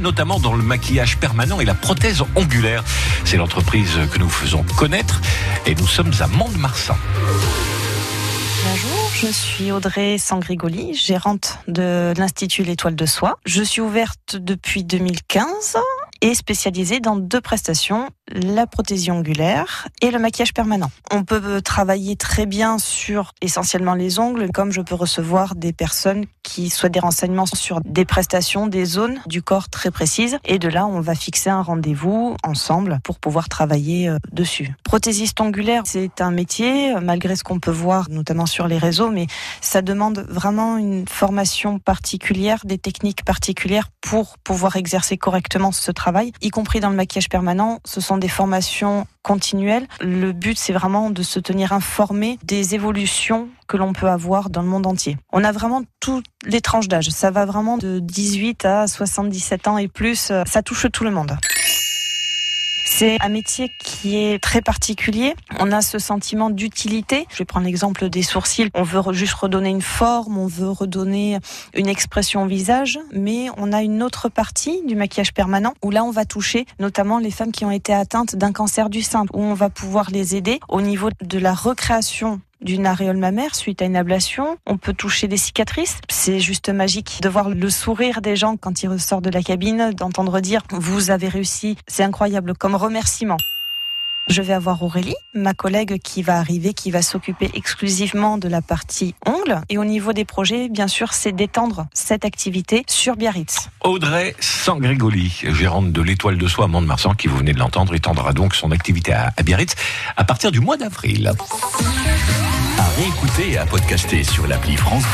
notamment dans le maquillage permanent et la prothèse ongulaire. C'est l'entreprise que nous faisons connaître et nous sommes à Mont-de-Marsan. Bonjour, je suis Audrey Sangrigoli, gérante de l'Institut L'Étoile de Soie. Je suis ouverte depuis 2015 et spécialisée dans deux prestations, la prothésie ongulaire et le maquillage permanent. On peut travailler très bien sur essentiellement les ongles, comme je peux recevoir des personnes qui des renseignements sur des prestations, des zones du corps très précises. Et de là, on va fixer un rendez-vous ensemble pour pouvoir travailler euh, dessus. Prothésiste ongulaire, c'est un métier, malgré ce qu'on peut voir notamment sur les réseaux, mais ça demande vraiment une formation particulière, des techniques particulières pour pouvoir exercer correctement ce travail y compris dans le maquillage permanent. Ce sont des formations continuelles. Le but, c'est vraiment de se tenir informé des évolutions que l'on peut avoir dans le monde entier. On a vraiment toutes les tranches d'âge. Ça va vraiment de 18 à 77 ans et plus. Ça touche tout le monde. C'est un métier qui est très particulier. On a ce sentiment d'utilité. Je vais prendre l'exemple des sourcils. On veut juste redonner une forme, on veut redonner une expression au visage, mais on a une autre partie du maquillage permanent où là on va toucher notamment les femmes qui ont été atteintes d'un cancer du sein, où on va pouvoir les aider au niveau de la recréation d'une aréole mammaire suite à une ablation. On peut toucher des cicatrices. C'est juste magique de voir le sourire des gens quand ils ressortent de la cabine, d'entendre dire vous avez réussi. C'est incroyable comme remerciement. Je vais avoir Aurélie, ma collègue qui va arriver, qui va s'occuper exclusivement de la partie ongles. Et au niveau des projets, bien sûr, c'est d'étendre cette activité sur Biarritz. Audrey Sangrigoli, gérante de l'Étoile de Soie à Mont-de-Marsan, qui vous venez de l'entendre, étendra donc son activité à Biarritz à partir du mois d'avril. À réécouter et à podcaster sur l'appli France